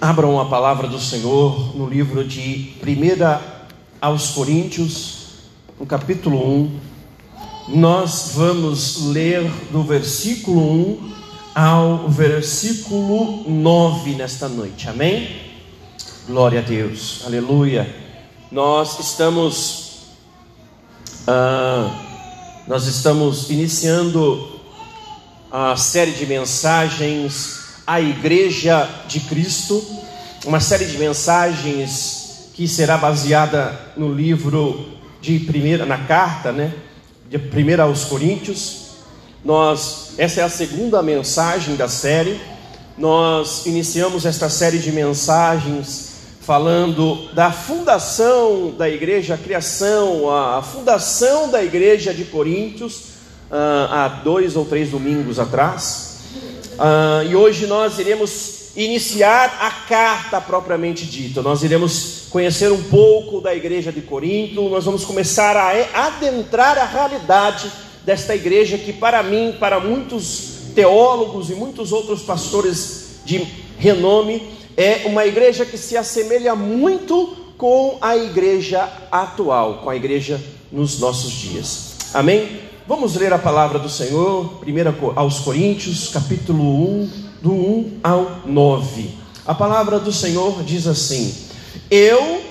Abram a palavra do Senhor no livro de 1 aos Coríntios, no capítulo 1. Nós vamos ler do versículo 1 ao versículo 9 nesta noite, amém? Glória a Deus, aleluia. Nós estamos, ah, nós estamos iniciando a série de mensagens a Igreja de Cristo, uma série de mensagens que será baseada no livro de primeira, na carta, né, de primeira aos Coríntios. Nós, essa é a segunda mensagem da série. Nós iniciamos esta série de mensagens falando da fundação da igreja, a criação, a fundação da igreja de Coríntios, ah, há dois ou três domingos atrás. Uh, e hoje nós iremos iniciar a carta propriamente dita. Nós iremos conhecer um pouco da igreja de Corinto, nós vamos começar a adentrar a realidade desta igreja que, para mim, para muitos teólogos e muitos outros pastores de renome, é uma igreja que se assemelha muito com a igreja atual, com a igreja nos nossos dias. Amém? Vamos ler a palavra do Senhor, 1 aos Coríntios, capítulo 1, do 1 ao 9. A palavra do Senhor diz assim: Eu,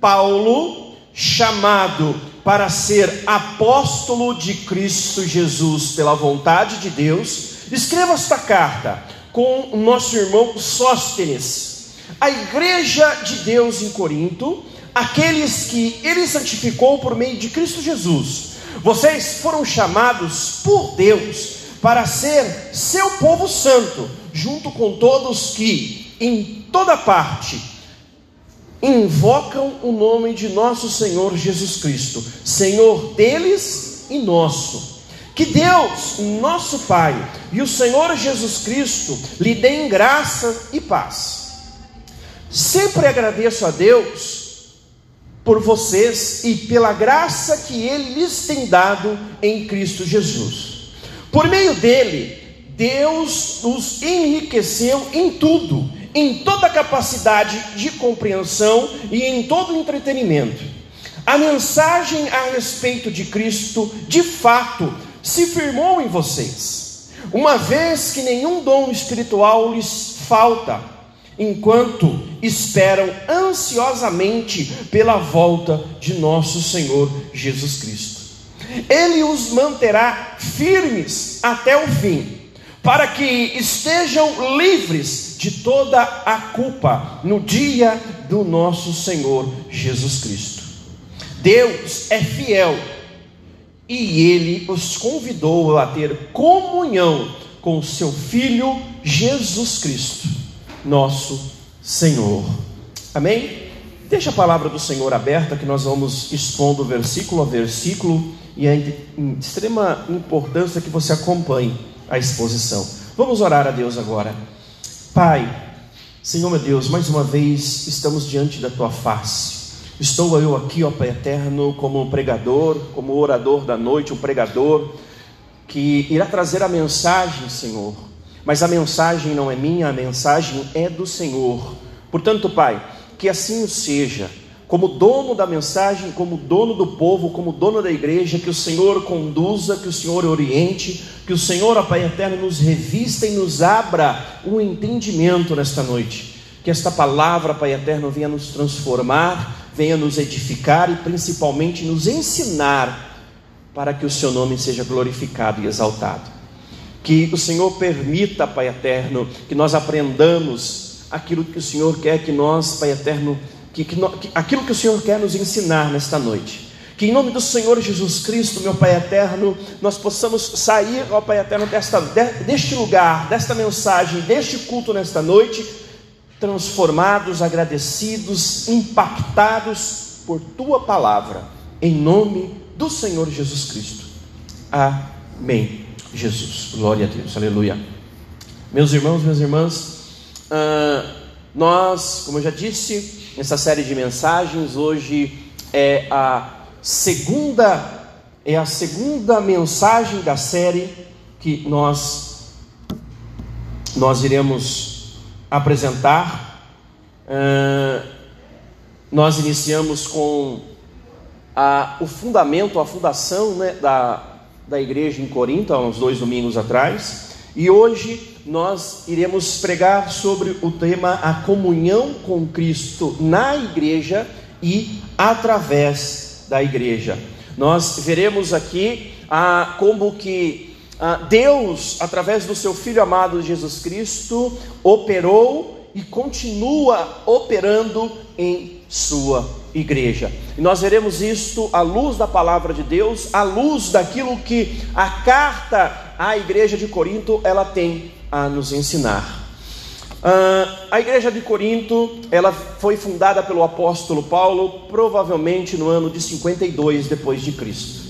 Paulo, chamado para ser apóstolo de Cristo Jesus pela vontade de Deus, escreva esta carta com o nosso irmão Sóstenes, a igreja de Deus em Corinto, aqueles que ele santificou por meio de Cristo Jesus vocês foram chamados por Deus para ser seu povo santo, junto com todos que em toda parte invocam o nome de nosso Senhor Jesus Cristo, Senhor deles e nosso. Que Deus, nosso Pai, e o Senhor Jesus Cristo lhe deem graça e paz. Sempre agradeço a Deus por vocês e pela graça que Ele lhes tem dado em Cristo Jesus. Por meio dele, Deus nos enriqueceu em tudo, em toda capacidade de compreensão e em todo entretenimento. A mensagem a respeito de Cristo, de fato, se firmou em vocês, uma vez que nenhum dom espiritual lhes falta enquanto esperam ansiosamente pela volta de nosso Senhor Jesus Cristo. Ele os manterá firmes até o fim, para que estejam livres de toda a culpa no dia do nosso Senhor Jesus Cristo. Deus é fiel e ele os convidou a ter comunhão com seu Filho Jesus Cristo nosso Senhor. Amém? Deixa a palavra do Senhor aberta que nós vamos expondo versículo a versículo e é de extrema importância que você acompanhe a exposição. Vamos orar a Deus agora. Pai, Senhor meu Deus, mais uma vez estamos diante da tua face. Estou eu aqui, ó Pai eterno, como um pregador, como orador da noite, um pregador que irá trazer a mensagem, Senhor, mas a mensagem não é minha, a mensagem é do Senhor. Portanto, Pai, que assim o seja, como dono da mensagem, como dono do povo, como dono da igreja, que o Senhor conduza, que o Senhor oriente, que o Senhor, ó Pai eterno, nos revista e nos abra um entendimento nesta noite. Que esta palavra, Pai eterno, venha nos transformar, venha nos edificar e principalmente nos ensinar para que o seu nome seja glorificado e exaltado. Que o Senhor permita, Pai eterno, que nós aprendamos aquilo que o Senhor quer que nós, Pai eterno, que, que, que, aquilo que o Senhor quer nos ensinar nesta noite. Que em nome do Senhor Jesus Cristo, meu Pai eterno, nós possamos sair, ó Pai eterno, desta, deste lugar, desta mensagem, deste culto nesta noite, transformados, agradecidos, impactados por Tua palavra, em nome do Senhor Jesus Cristo. Amém. Jesus. Glória a Deus, aleluia. Meus irmãos, minhas irmãs, uh, nós, como eu já disse, nessa série de mensagens, hoje é a segunda, é a segunda mensagem da série que nós, nós iremos apresentar. Uh, nós iniciamos com a, o fundamento, a fundação né, da, da igreja em Corinto, há uns dois domingos atrás, e hoje nós iremos pregar sobre o tema a comunhão com Cristo na igreja e através da igreja. Nós veremos aqui ah, como que ah, Deus, através do seu Filho amado Jesus Cristo, operou e continua operando em sua igreja. E nós veremos isto à luz da palavra de Deus, à luz daquilo que a carta à igreja de Corinto ela tem a nos ensinar. Uh, a igreja de Corinto ela foi fundada pelo apóstolo Paulo provavelmente no ano de 52 depois de Cristo.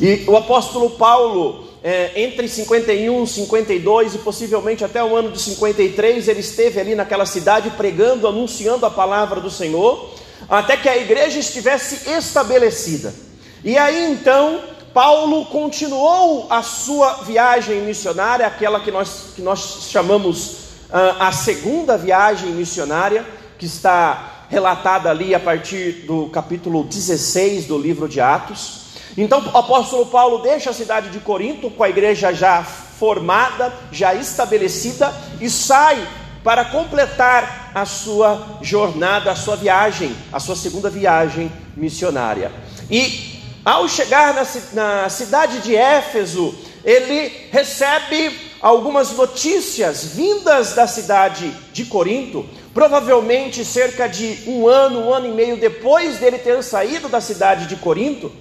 E o apóstolo Paulo é, entre 51 e 52 e possivelmente até o ano de 53 ele esteve ali naquela cidade pregando, anunciando a palavra do Senhor até que a igreja estivesse estabelecida. E aí então, Paulo continuou a sua viagem missionária, aquela que nós, que nós chamamos uh, a segunda viagem missionária, que está relatada ali a partir do capítulo 16 do livro de Atos. Então, o apóstolo Paulo deixa a cidade de Corinto com a igreja já formada, já estabelecida, e sai para completar a sua jornada, a sua viagem, a sua segunda viagem missionária. E ao chegar na, na cidade de Éfeso, ele recebe algumas notícias vindas da cidade de Corinto, provavelmente cerca de um ano, um ano e meio depois dele ter saído da cidade de Corinto.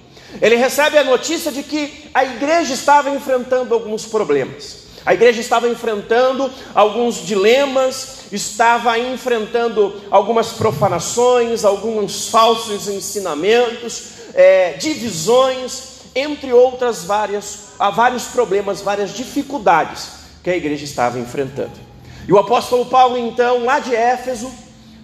Ele recebe a notícia de que a igreja estava enfrentando alguns problemas. A igreja estava enfrentando alguns dilemas, estava enfrentando algumas profanações, alguns falsos ensinamentos, é, divisões, entre outras várias, há vários problemas, várias dificuldades que a igreja estava enfrentando. E o apóstolo Paulo, então, lá de Éfeso,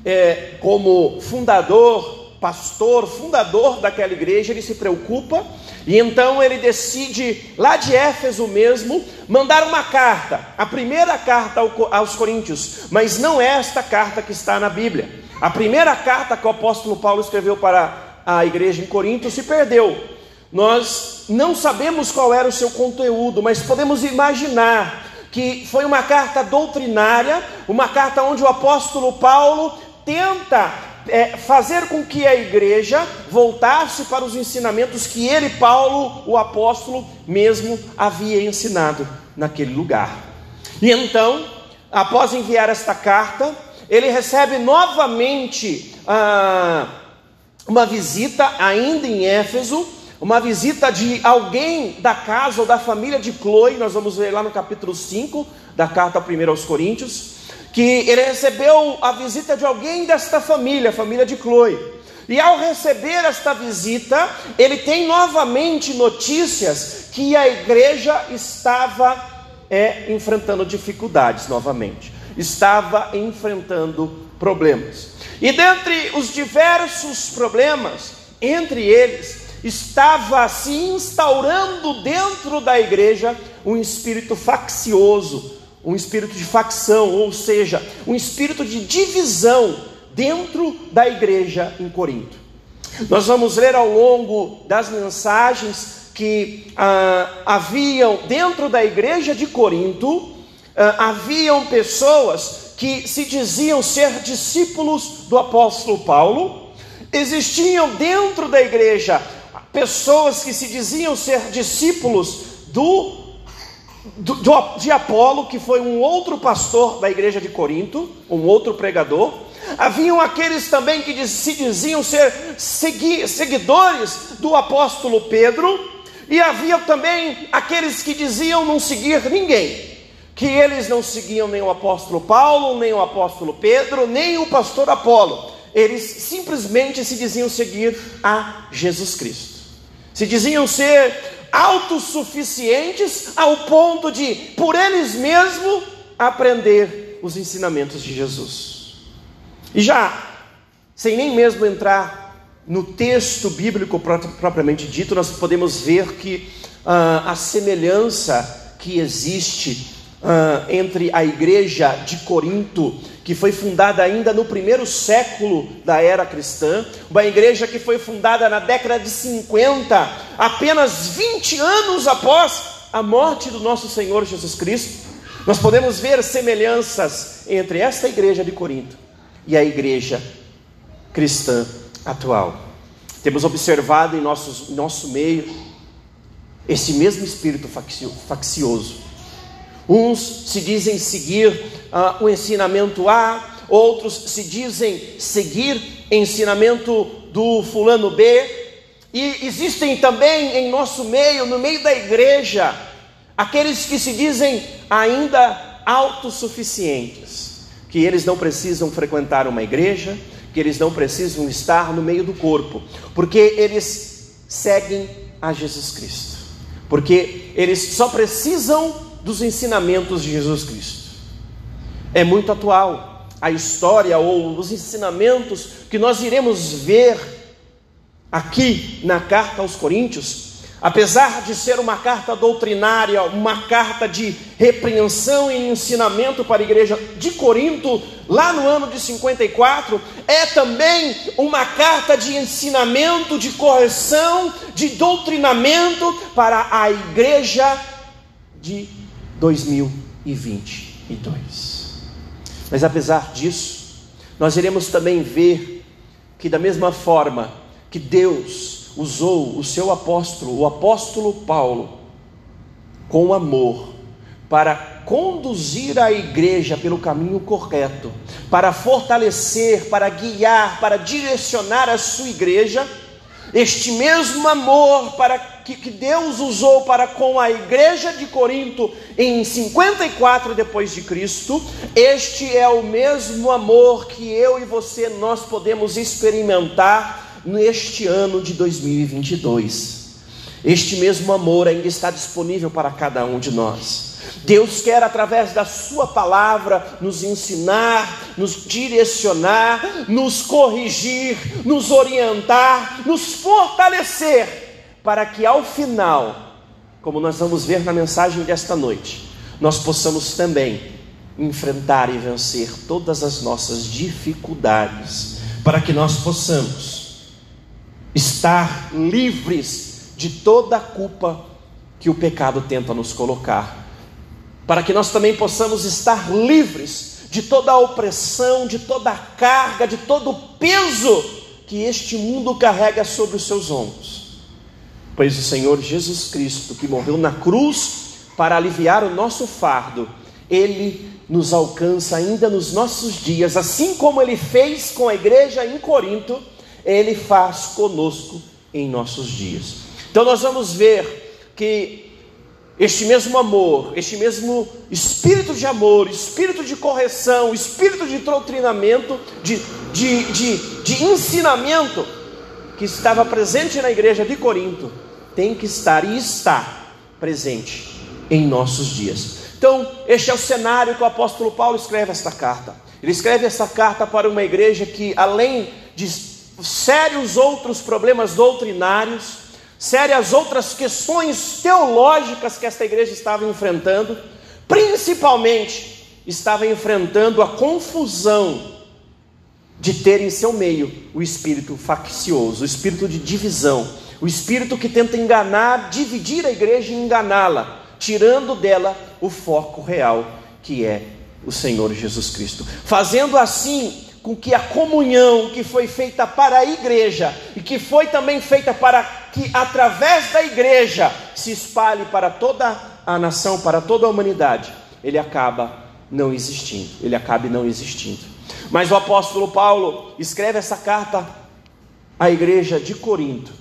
é, como fundador pastor, fundador daquela igreja, ele se preocupa e então ele decide, lá de Éfeso mesmo, mandar uma carta, a primeira carta aos Coríntios, mas não é esta carta que está na Bíblia. A primeira carta que o apóstolo Paulo escreveu para a igreja em Corinto se perdeu. Nós não sabemos qual era o seu conteúdo, mas podemos imaginar que foi uma carta doutrinária, uma carta onde o apóstolo Paulo tenta é, fazer com que a igreja voltasse para os ensinamentos que ele, Paulo, o apóstolo, mesmo havia ensinado naquele lugar. E então, após enviar esta carta, ele recebe novamente ah, uma visita, ainda em Éfeso, uma visita de alguém da casa ou da família de Chloe, nós vamos ver lá no capítulo 5 da carta 1 aos Coríntios que ele recebeu a visita de alguém desta família, a família de Chloe. E ao receber esta visita, ele tem novamente notícias que a igreja estava é, enfrentando dificuldades novamente, estava enfrentando problemas. E dentre os diversos problemas, entre eles, estava se instaurando dentro da igreja um espírito faccioso, um espírito de facção, ou seja, um espírito de divisão dentro da igreja em Corinto. Nós vamos ler ao longo das mensagens que ah, haviam dentro da igreja de Corinto, ah, haviam pessoas que se diziam ser discípulos do apóstolo Paulo, existiam dentro da igreja pessoas que se diziam ser discípulos do do, de Apolo, que foi um outro pastor da igreja de Corinto, um outro pregador. Haviam aqueles também que se diziam ser segui, seguidores do apóstolo Pedro, e havia também aqueles que diziam não seguir ninguém, que eles não seguiam nem o apóstolo Paulo, nem o apóstolo Pedro, nem o pastor Apolo, eles simplesmente se diziam seguir a Jesus Cristo, se diziam ser autossuficientes ao ponto de, por eles mesmos, aprender os ensinamentos de Jesus. E já, sem nem mesmo entrar no texto bíblico propriamente dito, nós podemos ver que uh, a semelhança que existe uh, entre a igreja de Corinto que foi fundada ainda no primeiro século da era cristã, uma igreja que foi fundada na década de 50, apenas 20 anos após a morte do nosso Senhor Jesus Cristo. Nós podemos ver semelhanças entre esta igreja de Corinto e a igreja cristã atual. Temos observado em nosso, em nosso meio esse mesmo espírito faccioso. Uns se dizem seguir uh, o ensinamento A, outros se dizem seguir ensinamento do fulano B, e existem também em nosso meio, no meio da igreja, aqueles que se dizem ainda autossuficientes, que eles não precisam frequentar uma igreja, que eles não precisam estar no meio do corpo, porque eles seguem a Jesus Cristo, porque eles só precisam dos ensinamentos de Jesus Cristo. É muito atual a história ou os ensinamentos que nós iremos ver aqui na carta aos Coríntios Apesar de ser uma carta doutrinária, uma carta de repreensão e ensinamento para a igreja de Corinto, lá no ano de 54, é também uma carta de ensinamento, de correção, de doutrinamento para a igreja de 2022. Mas apesar disso, nós iremos também ver que, da mesma forma que Deus usou o seu apóstolo, o apóstolo Paulo, com amor, para conduzir a igreja pelo caminho correto, para fortalecer, para guiar, para direcionar a sua igreja, este mesmo amor para que, que Deus usou para com a igreja de Corinto em 54 depois de Cristo, este é o mesmo amor que eu e você nós podemos experimentar neste ano de 2022. Este mesmo amor ainda está disponível para cada um de nós. Deus quer, através da Sua palavra, nos ensinar, nos direcionar, nos corrigir, nos orientar, nos fortalecer, para que ao final, como nós vamos ver na mensagem desta noite, nós possamos também enfrentar e vencer todas as nossas dificuldades, para que nós possamos estar livres de toda a culpa que o pecado tenta nos colocar, para que nós também possamos estar livres de toda a opressão, de toda a carga, de todo o peso que este mundo carrega sobre os seus ombros. Pois o Senhor Jesus Cristo, que morreu na cruz para aliviar o nosso fardo, ele nos alcança ainda nos nossos dias, assim como ele fez com a igreja em Corinto ele faz conosco em nossos dias. Então nós vamos ver que este mesmo amor, este mesmo espírito de amor, espírito de correção, espírito de doutrinamento, de, de, de, de ensinamento que estava presente na igreja de Corinto, tem que estar e está presente em nossos dias. Então, este é o cenário que o apóstolo Paulo escreve esta carta. Ele escreve esta carta para uma igreja que, além de sérios outros problemas doutrinários, sérias outras questões teológicas que esta igreja estava enfrentando, principalmente estava enfrentando a confusão de ter em seu meio o espírito faccioso, o espírito de divisão, o espírito que tenta enganar, dividir a igreja e enganá-la, tirando dela o foco real, que é o Senhor Jesus Cristo. Fazendo assim com que a comunhão que foi feita para a igreja e que foi também feita para que através da igreja se espalhe para toda a nação, para toda a humanidade, ele acaba não existindo, ele acabe não existindo. Mas o apóstolo Paulo escreve essa carta à igreja de Corinto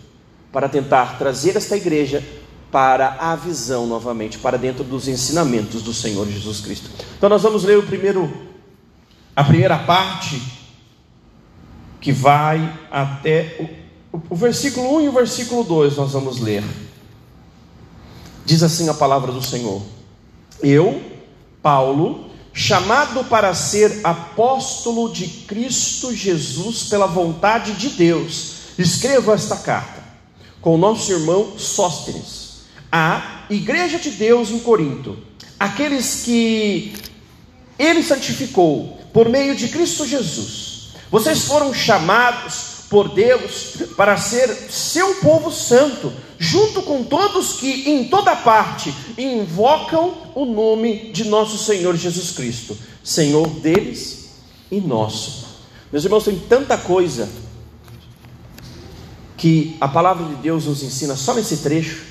para tentar trazer esta igreja para a visão novamente, para dentro dos ensinamentos do Senhor Jesus Cristo. Então nós vamos ler o primeiro a primeira parte, que vai até o, o versículo 1 e o versículo 2, nós vamos ler. Diz assim a palavra do Senhor: Eu, Paulo, chamado para ser apóstolo de Cristo Jesus pela vontade de Deus, escrevo esta carta com o nosso irmão Sóstenes, à igreja de Deus em Corinto, aqueles que ele santificou por meio de Cristo Jesus. Vocês foram chamados por Deus para ser seu povo santo, junto com todos que em toda parte invocam o nome de nosso Senhor Jesus Cristo, Senhor deles e nosso. Meus irmãos, tem tanta coisa que a palavra de Deus nos ensina só nesse trecho.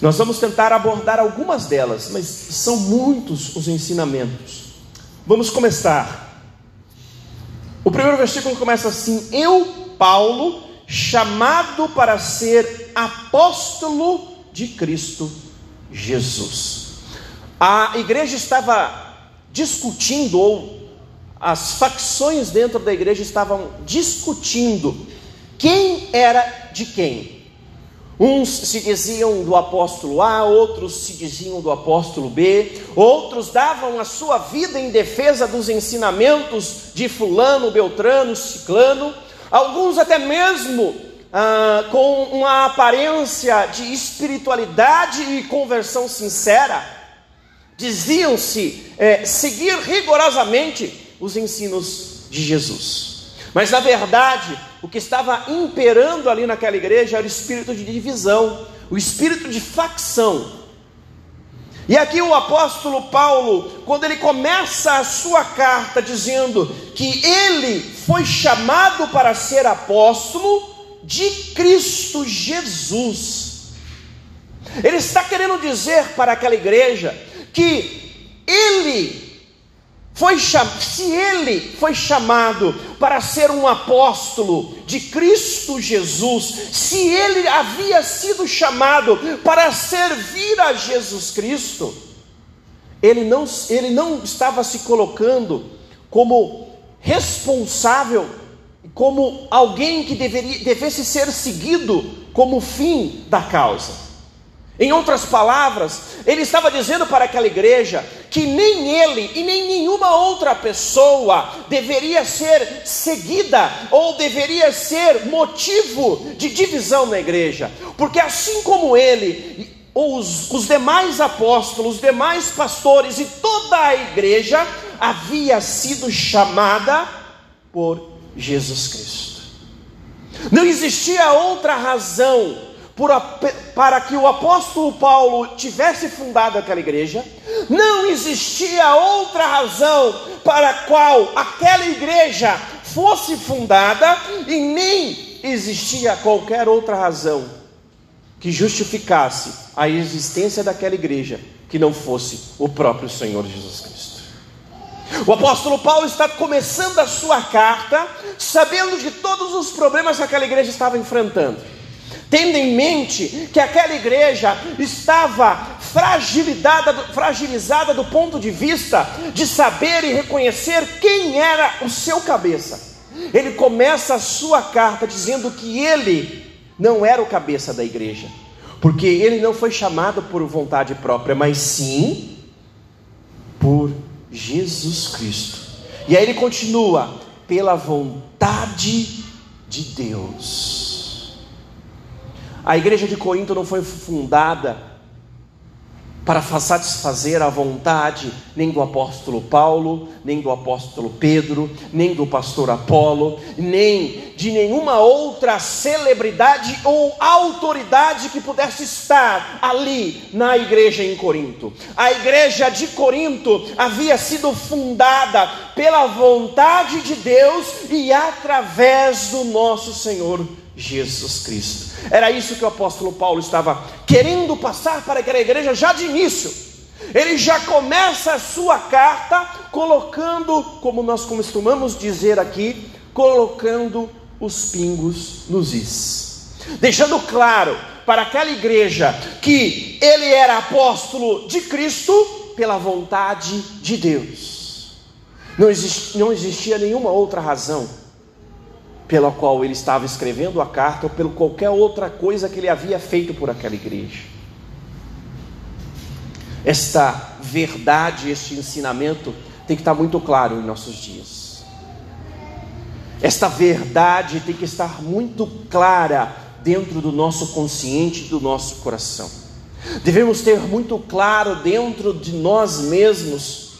Nós vamos tentar abordar algumas delas, mas são muitos os ensinamentos. Vamos começar. O primeiro versículo começa assim: Eu, Paulo, chamado para ser apóstolo de Cristo Jesus. A igreja estava discutindo, ou as facções dentro da igreja estavam discutindo quem era de quem. Uns se diziam do apóstolo A, outros se diziam do apóstolo B, outros davam a sua vida em defesa dos ensinamentos de Fulano, Beltrano, Ciclano, alguns até mesmo ah, com uma aparência de espiritualidade e conversão sincera, diziam-se é, seguir rigorosamente os ensinos de Jesus. Mas na verdade, o que estava imperando ali naquela igreja era o espírito de divisão, o espírito de facção. E aqui o apóstolo Paulo, quando ele começa a sua carta dizendo que ele foi chamado para ser apóstolo de Cristo Jesus, ele está querendo dizer para aquela igreja que ele foi se ele foi chamado para ser um apóstolo de Cristo Jesus, se ele havia sido chamado para servir a Jesus Cristo, ele não, ele não estava se colocando como responsável, como alguém que deveria, devesse ser seguido como fim da causa. Em outras palavras, ele estava dizendo para aquela igreja que nem ele e nem nenhuma outra pessoa deveria ser seguida ou deveria ser motivo de divisão na igreja, porque assim como ele, os, os demais apóstolos, os demais pastores e toda a igreja havia sido chamada por Jesus Cristo. Não existia outra razão para que o apóstolo Paulo tivesse fundado aquela igreja, não existia outra razão para a qual aquela igreja fosse fundada, e nem existia qualquer outra razão que justificasse a existência daquela igreja que não fosse o próprio Senhor Jesus Cristo. O apóstolo Paulo está começando a sua carta, sabendo de todos os problemas que aquela igreja estava enfrentando tendo em mente que aquela igreja estava fragilizada do ponto de vista de saber e reconhecer quem era o seu cabeça. Ele começa a sua carta dizendo que ele não era o cabeça da igreja, porque ele não foi chamado por vontade própria, mas sim por Jesus Cristo. E aí ele continua, pela vontade de Deus. A igreja de Corinto não foi fundada para satisfazer a vontade nem do apóstolo Paulo, nem do apóstolo Pedro, nem do pastor Apolo, nem de nenhuma outra celebridade ou autoridade que pudesse estar ali na igreja em Corinto. A igreja de Corinto havia sido fundada pela vontade de Deus e através do nosso Senhor Jesus Cristo. Era isso que o apóstolo Paulo estava querendo passar para aquela igreja já de início. Ele já começa a sua carta colocando, como nós costumamos dizer aqui, colocando os pingos nos is. Deixando claro para aquela igreja que ele era apóstolo de Cristo pela vontade de Deus. Não, existia nenhuma outra razão pela qual ele estava escrevendo a carta ou pelo qualquer outra coisa que ele havia feito por aquela igreja. Esta verdade, este ensinamento tem que estar muito claro em nossos dias. Esta verdade tem que estar muito clara dentro do nosso consciente, do nosso coração. Devemos ter muito claro dentro de nós mesmos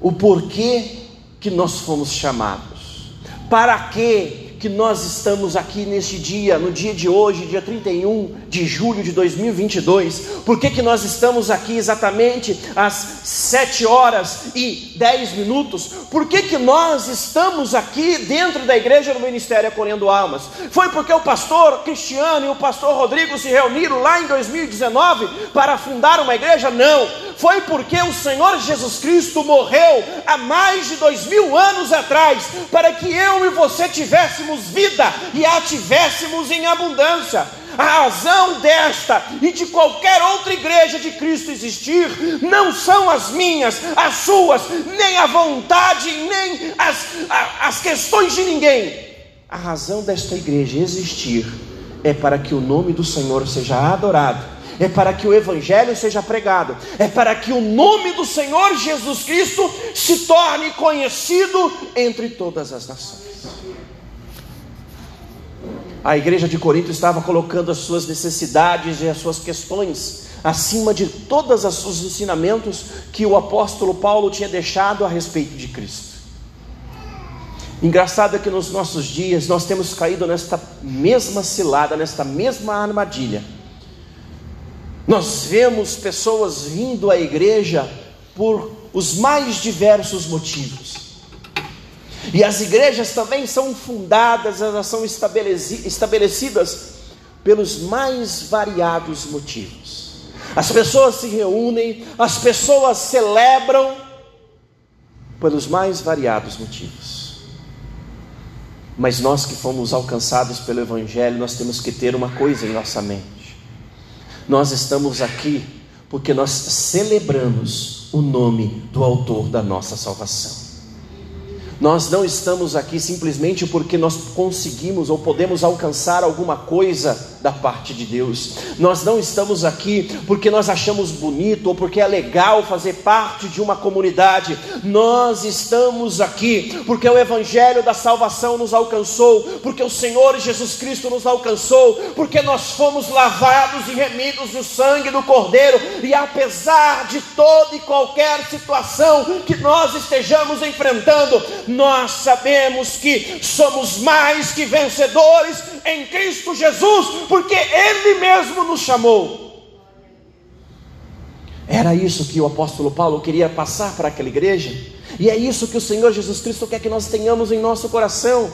o porquê que nós fomos chamados. Para que que nós estamos aqui neste dia, no dia de hoje, dia 31 de julho de 2022. Por que, que nós estamos aqui exatamente às 7 horas e 10 minutos? Por que, que nós estamos aqui dentro da igreja do Ministério Acolhendo Almas? Foi porque o pastor Cristiano e o pastor Rodrigo se reuniram lá em 2019 para fundar uma igreja? Não. Foi porque o Senhor Jesus Cristo morreu há mais de dois mil anos atrás para que eu e você tivéssemos vida e a tivéssemos em abundância. A razão desta e de qualquer outra igreja de Cristo existir não são as minhas, as suas, nem a vontade, nem as, as questões de ninguém. A razão desta igreja existir é para que o nome do Senhor seja adorado, é para que o Evangelho seja pregado, é para que o nome do Senhor Jesus Cristo se torne conhecido entre todas as nações. A igreja de Corinto estava colocando as suas necessidades e as suas questões acima de todos os ensinamentos que o apóstolo Paulo tinha deixado a respeito de Cristo. Engraçado é que nos nossos dias nós temos caído nesta mesma cilada, nesta mesma armadilha. Nós vemos pessoas vindo à igreja por os mais diversos motivos. E as igrejas também são fundadas, elas são estabelecidas pelos mais variados motivos. As pessoas se reúnem, as pessoas celebram pelos mais variados motivos. Mas nós que fomos alcançados pelo Evangelho, nós temos que ter uma coisa em nossa mente. Nós estamos aqui porque nós celebramos o nome do Autor da nossa salvação. Nós não estamos aqui simplesmente porque nós conseguimos ou podemos alcançar alguma coisa da parte de Deus. Nós não estamos aqui porque nós achamos bonito ou porque é legal fazer parte de uma comunidade. Nós estamos aqui porque o evangelho da salvação nos alcançou, porque o Senhor Jesus Cristo nos alcançou, porque nós fomos lavados e remidos no sangue do Cordeiro e apesar de toda e qualquer situação que nós estejamos enfrentando, nós sabemos que somos mais que vencedores em Cristo Jesus, porque Ele mesmo nos chamou. Era isso que o apóstolo Paulo queria passar para aquela igreja, e é isso que o Senhor Jesus Cristo quer que nós tenhamos em nosso coração.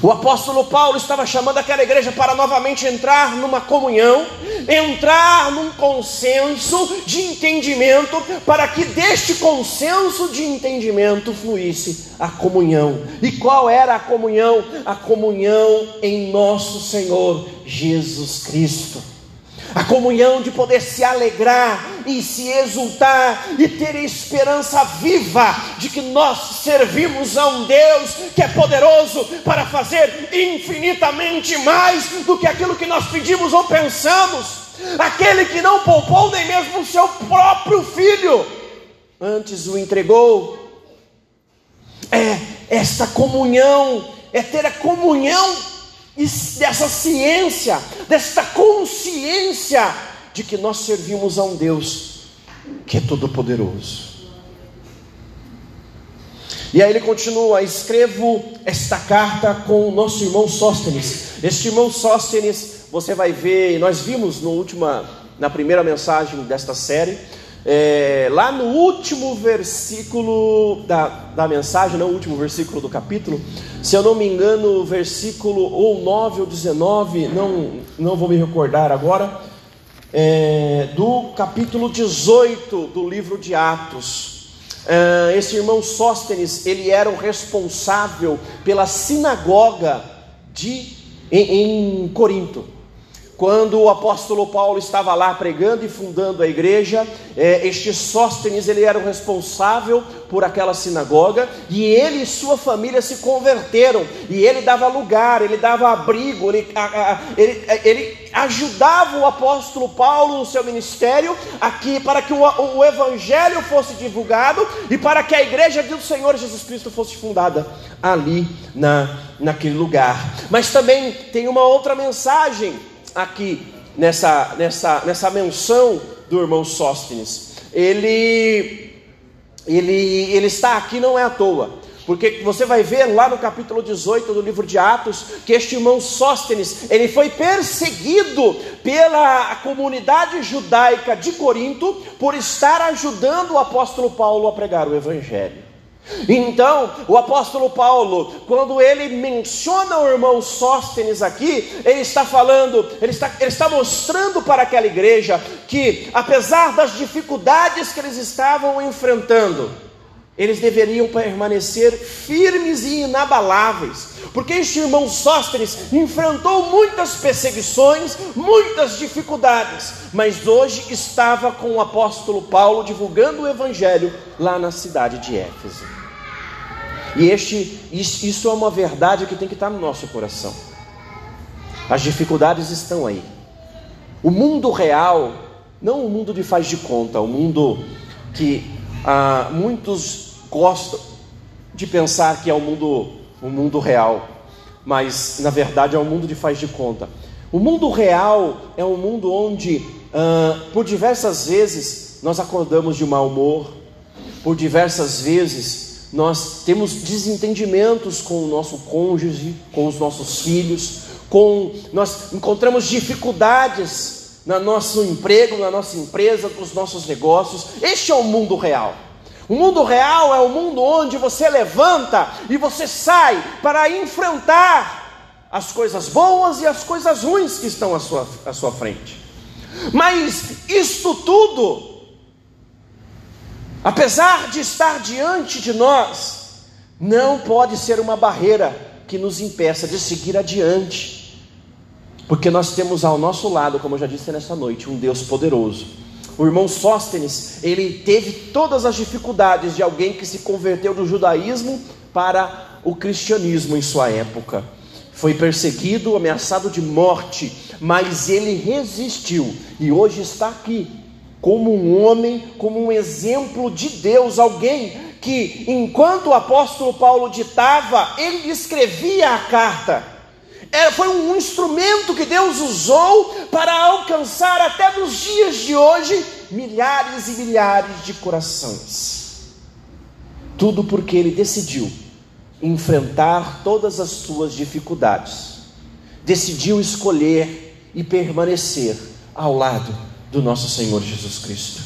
O apóstolo Paulo estava chamando aquela igreja para novamente entrar numa comunhão, entrar num consenso de entendimento, para que deste consenso de entendimento fluísse a comunhão. E qual era a comunhão? A comunhão em nosso Senhor Jesus Cristo a comunhão de poder se alegrar e se exultar e ter esperança viva de que nós servimos a um Deus que é poderoso para fazer infinitamente mais do que aquilo que nós pedimos ou pensamos. Aquele que não poupou nem mesmo o seu próprio filho, antes o entregou. É esta comunhão, é ter a comunhão dessa ciência, desta consciência de que nós servimos a um Deus que é todo-poderoso. E aí ele continua: escrevo esta carta com o nosso irmão Sóstenes. Este irmão Sóstenes, você vai ver, nós vimos no última, na primeira mensagem desta série, é, lá no último versículo da, da mensagem, não o último versículo do capítulo, se eu não me engano, versículo ou 9 ou 19, não, não vou me recordar agora, é, do capítulo 18 do livro de Atos. É, esse irmão Sóstenes, ele era o responsável pela sinagoga de, em, em Corinto. Quando o apóstolo Paulo estava lá pregando e fundando a igreja, é, este Sóstenes ele era o responsável por aquela sinagoga e ele e sua família se converteram e ele dava lugar, ele dava abrigo, ele, ele, ele ajudava o apóstolo Paulo no seu ministério aqui para que o, o evangelho fosse divulgado e para que a igreja do Senhor Jesus Cristo fosse fundada ali na, naquele lugar. Mas também tem uma outra mensagem aqui nessa, nessa, nessa menção do irmão Sóstenes. Ele ele, ele está aqui não é à toa. Porque você vai ver lá no capítulo 18 do livro de Atos que este irmão Sóstenes, ele foi perseguido pela comunidade judaica de Corinto por estar ajudando o apóstolo Paulo a pregar o evangelho. Então, o apóstolo Paulo, quando ele menciona o irmão Sóstenes aqui, ele está falando, ele está, ele está mostrando para aquela igreja que, apesar das dificuldades que eles estavam enfrentando, eles deveriam permanecer firmes e inabaláveis, porque este irmão Sóstenes enfrentou muitas perseguições, muitas dificuldades, mas hoje estava com o apóstolo Paulo divulgando o evangelho lá na cidade de Éfeso. E este, isso é uma verdade que tem que estar no nosso coração. As dificuldades estão aí. O mundo real, não o mundo de faz de conta, o mundo que ah, muitos gostam de pensar que é o mundo, o mundo real, mas na verdade é o mundo de faz de conta. O mundo real é um mundo onde, ah, por diversas vezes, nós acordamos de mau humor, por diversas vezes nós temos desentendimentos com o nosso cônjuge, com os nossos filhos, com nós encontramos dificuldades no nosso emprego, na nossa empresa, nos nossos negócios. Este é o mundo real. O mundo real é o mundo onde você levanta e você sai para enfrentar as coisas boas e as coisas ruins que estão à sua, à sua frente. Mas isto tudo apesar de estar diante de nós, não pode ser uma barreira que nos impeça de seguir adiante, porque nós temos ao nosso lado, como eu já disse nesta noite, um Deus poderoso. O irmão Sóstenes, ele teve todas as dificuldades de alguém que se converteu do judaísmo para o cristianismo em sua época. Foi perseguido, ameaçado de morte, mas ele resistiu e hoje está aqui como um homem, como um exemplo de Deus, alguém que, enquanto o apóstolo Paulo ditava, ele escrevia a carta. Era, foi um instrumento que Deus usou para alcançar até nos dias de hoje milhares e milhares de corações. Tudo porque ele decidiu enfrentar todas as suas dificuldades, decidiu escolher e permanecer ao lado do nosso Senhor Jesus Cristo.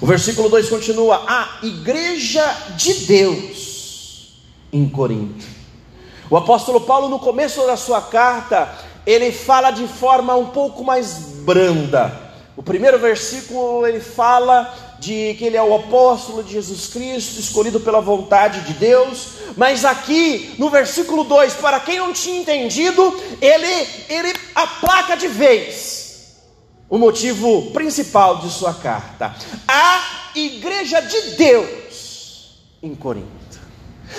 O versículo 2 continua: A igreja de Deus em Corinto. O apóstolo Paulo, no começo da sua carta, ele fala de forma um pouco mais branda. O primeiro versículo ele fala de que ele é o apóstolo de Jesus Cristo, escolhido pela vontade de Deus, mas aqui no versículo 2, para quem não tinha entendido, ele, ele aplaca de vez o motivo principal de sua carta. A igreja de Deus em Corinto.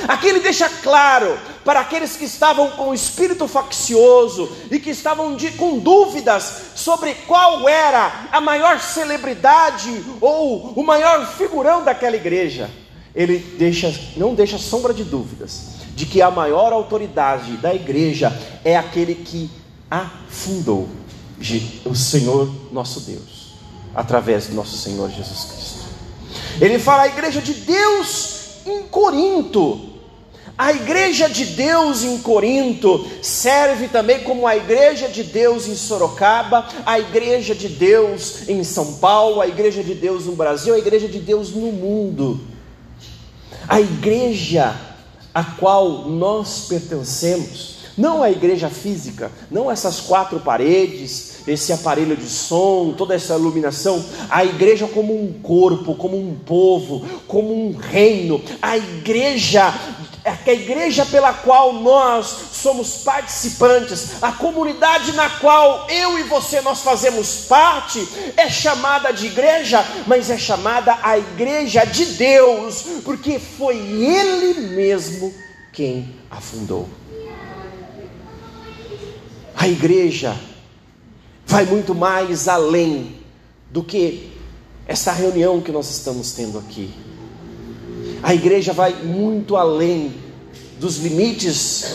Aqui ele deixa claro para aqueles que estavam com o espírito faccioso e que estavam de, com dúvidas sobre qual era a maior celebridade ou o maior figurão daquela igreja. Ele deixa, não deixa sombra de dúvidas de que a maior autoridade da igreja é aquele que a fundou o Senhor nosso Deus, através do nosso Senhor Jesus Cristo. Ele fala a igreja de Deus em Corinto. A igreja de Deus em Corinto serve também como a igreja de Deus em Sorocaba, a igreja de Deus em São Paulo, a igreja de Deus no Brasil, a igreja de Deus no mundo. A igreja a qual nós pertencemos, não a igreja física, não essas quatro paredes, esse aparelho de som, toda essa iluminação, a igreja como um corpo, como um povo, como um reino, a igreja a igreja pela qual nós somos participantes, a comunidade na qual eu e você nós fazemos parte, é chamada de igreja, mas é chamada a igreja de Deus, porque foi Ele mesmo quem a fundou. A igreja vai muito mais além do que esta reunião que nós estamos tendo aqui. A igreja vai muito além dos limites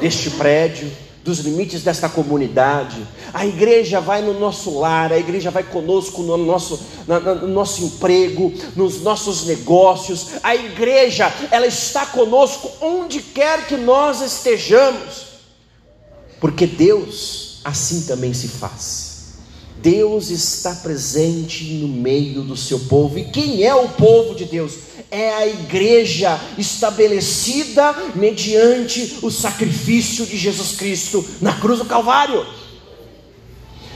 deste prédio, dos limites desta comunidade. A igreja vai no nosso lar, a igreja vai conosco no nosso, no nosso emprego, nos nossos negócios. A igreja, ela está conosco onde quer que nós estejamos, porque Deus assim também se faz. Deus está presente no meio do seu povo. E quem é o povo de Deus? é a igreja estabelecida mediante o sacrifício de Jesus Cristo na cruz do Calvário.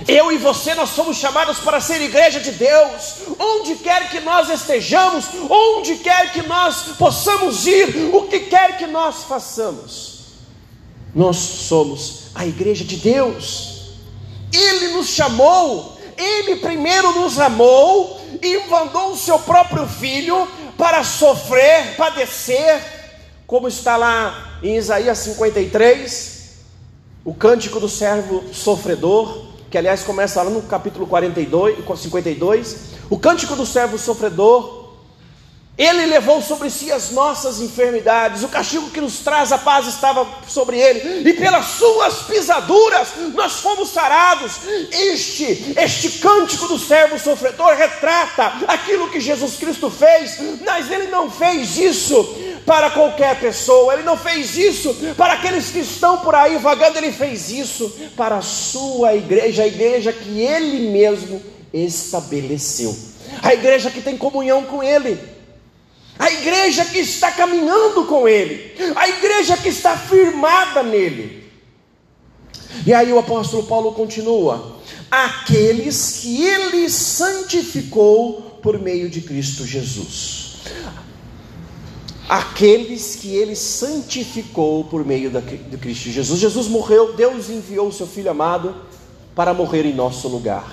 Eu e você, nós somos chamados para ser igreja de Deus, onde quer que nós estejamos, onde quer que nós possamos ir, o que quer que nós façamos, nós somos a igreja de Deus. Ele nos chamou, Ele primeiro nos amou e mandou o seu próprio Filho para sofrer, padecer, como está lá em Isaías 53, o cântico do servo sofredor, que aliás começa lá no capítulo 42, 52, o cântico do servo sofredor, ele levou sobre si as nossas enfermidades, o castigo que nos traz a paz estava sobre ele, e pelas suas pisaduras nós fomos sarados. Este, este cântico do servo sofredor retrata aquilo que Jesus Cristo fez, mas ele não fez isso para qualquer pessoa, ele não fez isso para aqueles que estão por aí vagando, ele fez isso para a sua igreja, a igreja que ele mesmo estabeleceu, a igreja que tem comunhão com ele a igreja que está caminhando com Ele, a igreja que está firmada nele. E aí o apóstolo Paulo continua: aqueles que Ele santificou por meio de Cristo Jesus. Aqueles que Ele santificou por meio de Cristo Jesus. Jesus morreu, Deus enviou o seu Filho amado para morrer em nosso lugar.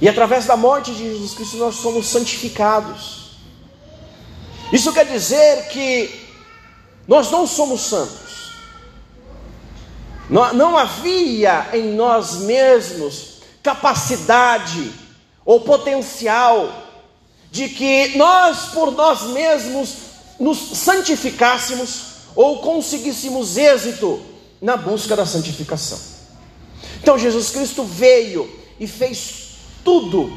E através da morte de Jesus Cristo nós somos santificados. Isso quer dizer que nós não somos santos. Não, não havia em nós mesmos capacidade ou potencial de que nós por nós mesmos nos santificássemos ou conseguíssemos êxito na busca da santificação. Então Jesus Cristo veio e fez tudo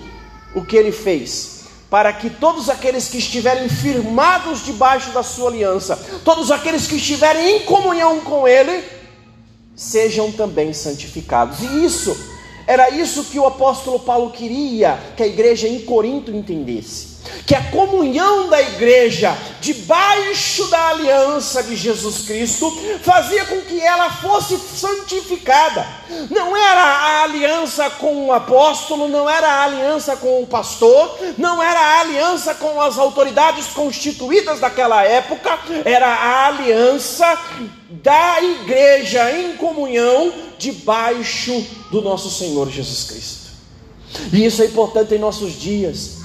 o que ele fez para que todos aqueles que estiverem firmados debaixo da sua aliança, todos aqueles que estiverem em comunhão com Ele, sejam também santificados. E isso, era isso que o apóstolo Paulo queria que a igreja em Corinto entendesse que a comunhão da igreja debaixo da aliança de Jesus Cristo fazia com que ela fosse santificada. Não era a aliança com o apóstolo, não era a aliança com o pastor, não era a aliança com as autoridades constituídas daquela época, era a aliança da igreja em comunhão debaixo do nosso Senhor Jesus Cristo. E isso é importante em nossos dias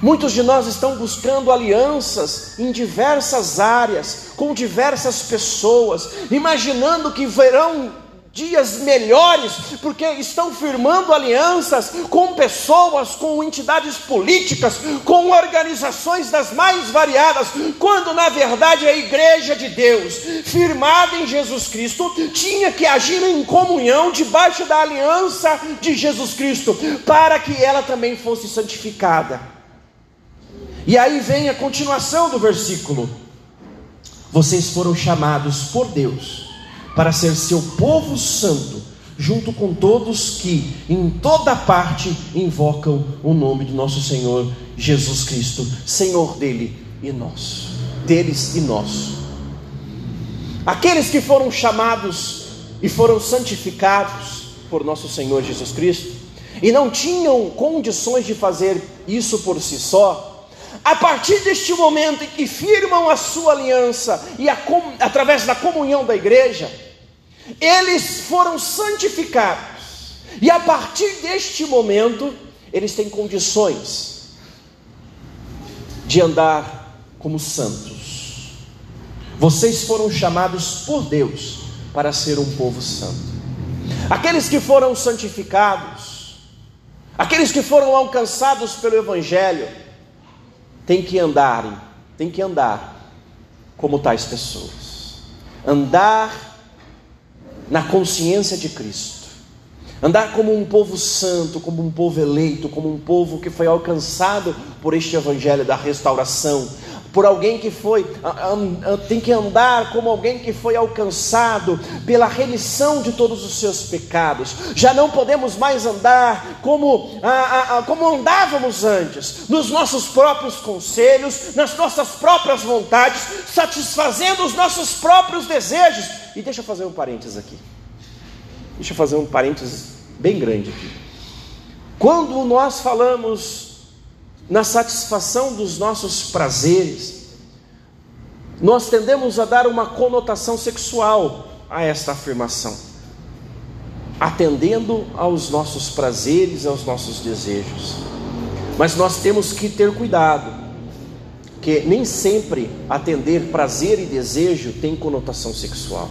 Muitos de nós estão buscando alianças em diversas áreas, com diversas pessoas, imaginando que verão dias melhores, porque estão firmando alianças com pessoas, com entidades políticas, com organizações das mais variadas, quando na verdade a igreja de Deus, firmada em Jesus Cristo, tinha que agir em comunhão debaixo da aliança de Jesus Cristo, para que ela também fosse santificada. E aí vem a continuação do versículo: Vocês foram chamados por Deus para ser seu povo santo, junto com todos que em toda parte invocam o nome do nosso Senhor Jesus Cristo, Senhor dele e nosso, deles e nosso. Aqueles que foram chamados e foram santificados por nosso Senhor Jesus Cristo e não tinham condições de fazer isso por si só, a partir deste momento em que firmam a sua aliança e a, através da comunhão da igreja, eles foram santificados. E a partir deste momento, eles têm condições de andar como santos. Vocês foram chamados por Deus para ser um povo santo. Aqueles que foram santificados, aqueles que foram alcançados pelo Evangelho, tem que andar, tem que andar como tais pessoas. Andar na consciência de Cristo. Andar como um povo santo, como um povo eleito, como um povo que foi alcançado por este evangelho da restauração, por alguém que foi, tem que andar como alguém que foi alcançado pela remissão de todos os seus pecados. Já não podemos mais andar como, como andávamos antes, nos nossos próprios conselhos, nas nossas próprias vontades, satisfazendo os nossos próprios desejos. E deixa eu fazer um parênteses aqui. Deixa eu fazer um parênteses bem grande aqui. Quando nós falamos na satisfação dos nossos prazeres, nós tendemos a dar uma conotação sexual a esta afirmação, atendendo aos nossos prazeres, aos nossos desejos. Mas nós temos que ter cuidado, que nem sempre atender prazer e desejo tem conotação sexual.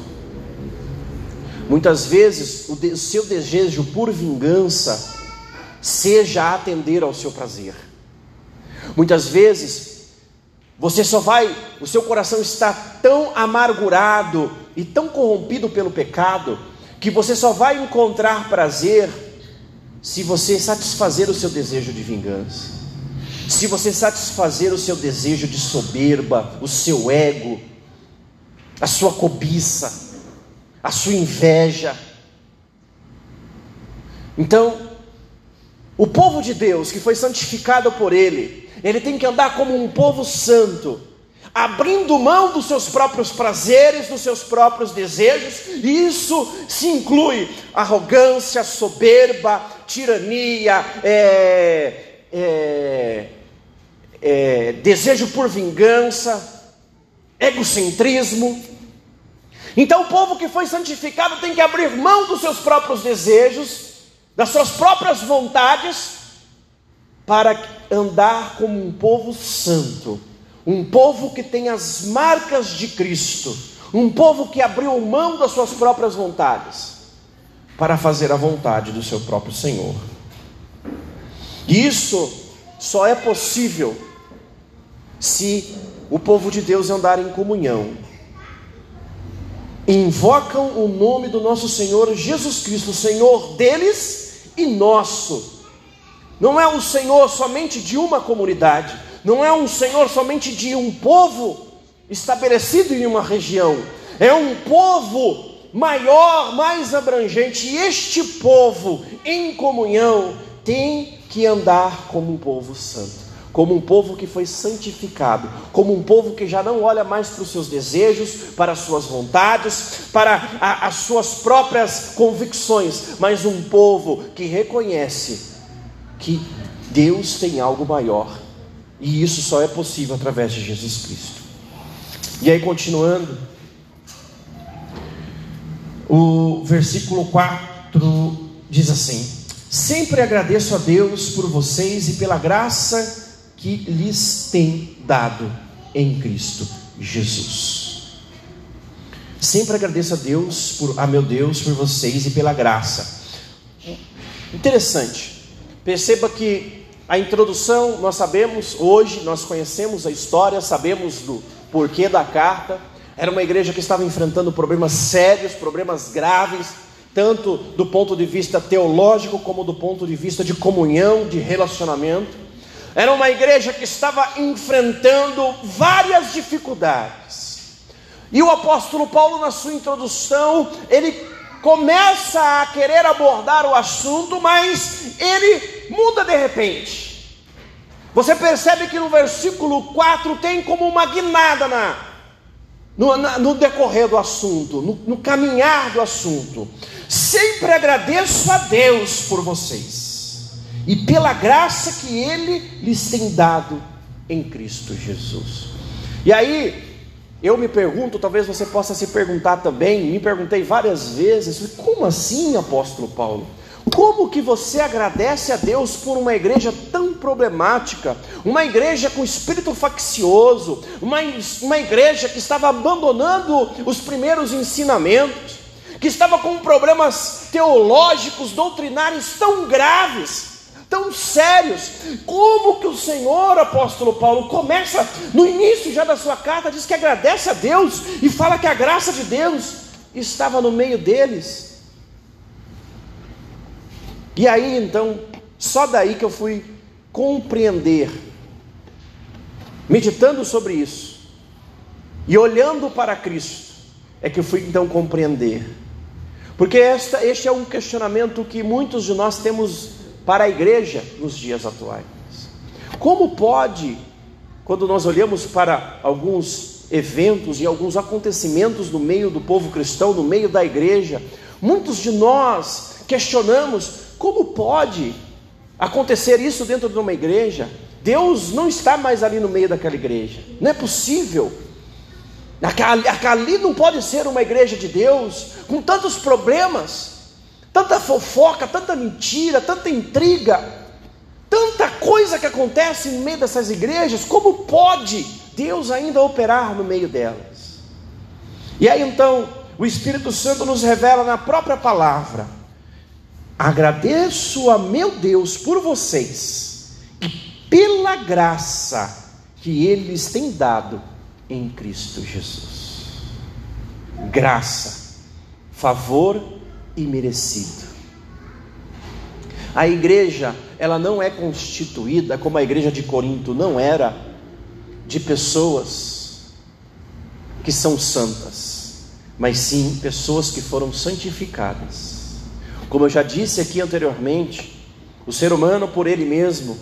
Muitas vezes o seu desejo por vingança seja atender ao seu prazer. Muitas vezes, você só vai, o seu coração está tão amargurado e tão corrompido pelo pecado, que você só vai encontrar prazer se você satisfazer o seu desejo de vingança, se você satisfazer o seu desejo de soberba, o seu ego, a sua cobiça, a sua inveja. Então, o povo de Deus que foi santificado por Ele, ele tem que andar como um povo santo, abrindo mão dos seus próprios prazeres, dos seus próprios desejos, e isso se inclui arrogância, soberba, tirania, é, é, é, desejo por vingança, egocentrismo. Então, o povo que foi santificado tem que abrir mão dos seus próprios desejos, das suas próprias vontades, para andar como um povo santo, um povo que tem as marcas de Cristo, um povo que abriu mão das suas próprias vontades, para fazer a vontade do seu próprio Senhor. E isso só é possível se o povo de Deus andar em comunhão. Invocam o nome do nosso Senhor Jesus Cristo, Senhor deles e nosso não é um Senhor somente de uma comunidade, não é um Senhor somente de um povo estabelecido em uma região, é um povo maior, mais abrangente, e este povo em comunhão tem que andar como um povo santo como um povo que foi santificado, como um povo que já não olha mais para os seus desejos, para as suas vontades, para a, as suas próprias convicções, mas um povo que reconhece que Deus tem algo maior, e isso só é possível através de Jesus Cristo. E aí, continuando, o versículo 4 diz assim: Sempre agradeço a Deus por vocês e pela graça que lhes tem dado em Cristo Jesus. Sempre agradeço a Deus, por, a meu Deus, por vocês e pela graça. Interessante. Perceba que a introdução nós sabemos, hoje nós conhecemos a história, sabemos do porquê da carta. Era uma igreja que estava enfrentando problemas sérios, problemas graves, tanto do ponto de vista teológico como do ponto de vista de comunhão, de relacionamento. Era uma igreja que estava enfrentando várias dificuldades. E o apóstolo Paulo, na sua introdução, ele começa a querer abordar o assunto, mas ele muda de repente. Você percebe que no versículo 4 tem como uma guinada na, no, na, no decorrer do assunto, no, no caminhar do assunto. Sempre agradeço a Deus por vocês e pela graça que Ele lhes tem dado em Cristo Jesus. E aí, eu me pergunto, talvez você possa se perguntar também, me perguntei várias vezes, como assim, apóstolo Paulo? Como que você agradece a Deus por uma igreja tão problemática, uma igreja com espírito faccioso, uma, uma igreja que estava abandonando os primeiros ensinamentos, que estava com problemas teológicos, doutrinários tão graves, tão sérios. Como que o Senhor, apóstolo Paulo, começa no início já da sua carta, diz que agradece a Deus e fala que a graça de Deus estava no meio deles. E aí então, só daí que eu fui compreender, meditando sobre isso e olhando para Cristo, é que eu fui então compreender. Porque esta, este é um questionamento que muitos de nós temos para a igreja nos dias atuais. Como pode, quando nós olhamos para alguns eventos e alguns acontecimentos no meio do povo cristão, no meio da igreja, muitos de nós questionamos como pode acontecer isso dentro de uma igreja? Deus não está mais ali no meio daquela igreja, não é possível. Ali não pode ser uma igreja de Deus com tantos problemas, tanta fofoca, tanta mentira, tanta intriga, tanta coisa que acontece no meio dessas igrejas. Como pode Deus ainda operar no meio delas? E aí então o Espírito Santo nos revela na própria palavra Agradeço a meu Deus por vocês e pela graça que eles têm dado em Cristo Jesus. Graça, favor e merecido. A igreja, ela não é constituída como a igreja de Corinto não era de pessoas que são santas, mas sim pessoas que foram santificadas como eu já disse aqui anteriormente, o ser humano por ele mesmo,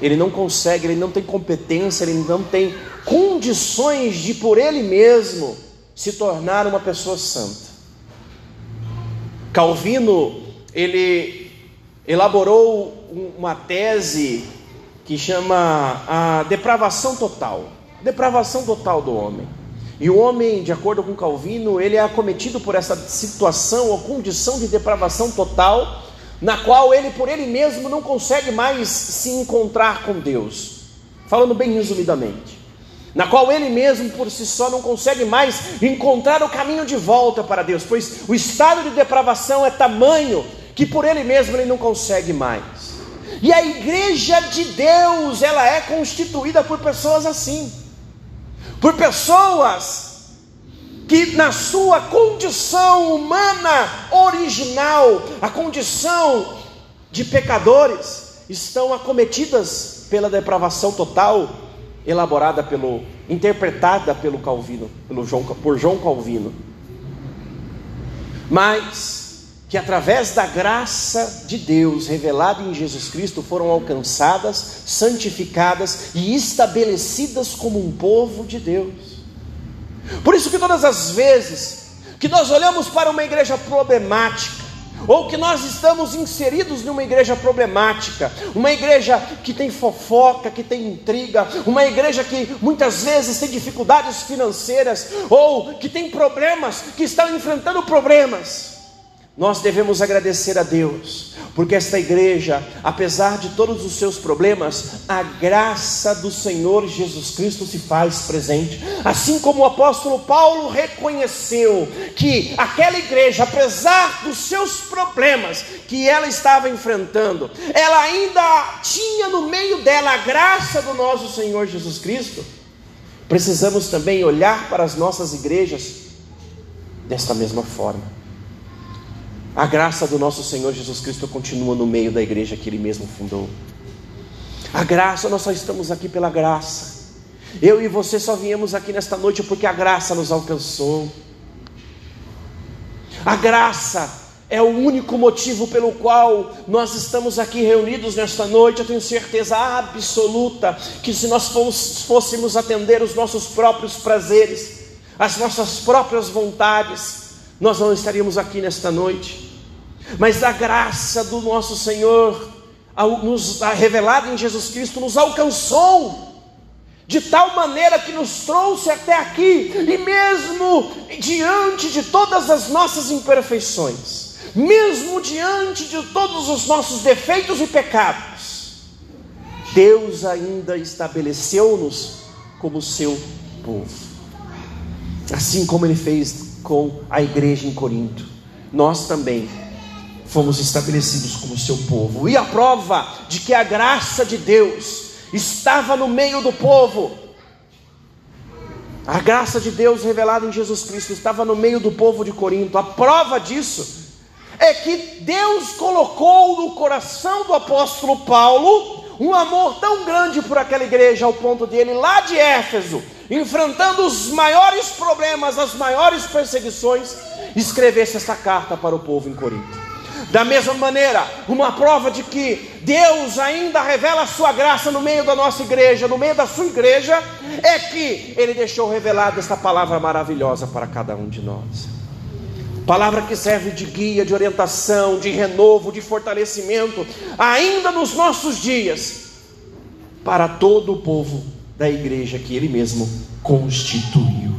ele não consegue, ele não tem competência, ele não tem condições de por ele mesmo se tornar uma pessoa santa. Calvino, ele elaborou uma tese que chama a depravação total, depravação total do homem. E o homem, de acordo com Calvino, ele é acometido por essa situação ou condição de depravação total, na qual ele por ele mesmo não consegue mais se encontrar com Deus. Falando bem resumidamente, na qual ele mesmo por si só não consegue mais encontrar o caminho de volta para Deus, pois o estado de depravação é tamanho que por ele mesmo ele não consegue mais. E a igreja de Deus, ela é constituída por pessoas assim por pessoas que, na sua condição humana original, a condição de pecadores, estão acometidas pela depravação total elaborada pelo interpretada pelo Calvino, pelo João, por João Calvino. Mas que através da graça de Deus revelada em Jesus Cristo foram alcançadas, santificadas e estabelecidas como um povo de Deus. Por isso que todas as vezes que nós olhamos para uma igreja problemática, ou que nós estamos inseridos numa igreja problemática, uma igreja que tem fofoca, que tem intriga, uma igreja que muitas vezes tem dificuldades financeiras, ou que tem problemas, que está enfrentando problemas, nós devemos agradecer a Deus, porque esta igreja, apesar de todos os seus problemas, a graça do Senhor Jesus Cristo se faz presente. Assim como o apóstolo Paulo reconheceu que aquela igreja, apesar dos seus problemas que ela estava enfrentando, ela ainda tinha no meio dela a graça do nosso Senhor Jesus Cristo. Precisamos também olhar para as nossas igrejas desta mesma forma a graça do nosso Senhor Jesus Cristo continua no meio da igreja que Ele mesmo fundou. A graça, nós só estamos aqui pela graça. Eu e você só viemos aqui nesta noite porque a graça nos alcançou. A graça é o único motivo pelo qual nós estamos aqui reunidos nesta noite. Eu tenho certeza absoluta que se nós fôssemos atender os nossos próprios prazeres, as nossas próprias vontades, nós não estaríamos aqui nesta noite mas a graça do nosso Senhor, revelada em Jesus Cristo, nos alcançou, de tal maneira que nos trouxe até aqui, e mesmo diante de todas as nossas imperfeições, mesmo diante de todos os nossos defeitos e pecados, Deus ainda estabeleceu-nos como seu povo, assim como Ele fez com a igreja em Corinto, nós também fomos estabelecidos como seu povo. E a prova de que a graça de Deus estava no meio do povo A graça de Deus revelada em Jesus Cristo estava no meio do povo de Corinto. A prova disso é que Deus colocou no coração do apóstolo Paulo um amor tão grande por aquela igreja, ao ponto de ele, lá de Éfeso, enfrentando os maiores problemas, as maiores perseguições, escrevesse essa carta para o povo em Corinto. Da mesma maneira, uma prova de que Deus ainda revela a sua graça no meio da nossa igreja, no meio da sua igreja, é que Ele deixou revelada esta palavra maravilhosa para cada um de nós. Palavra que serve de guia, de orientação, de renovo, de fortalecimento, ainda nos nossos dias, para todo o povo da igreja que Ele mesmo constituiu.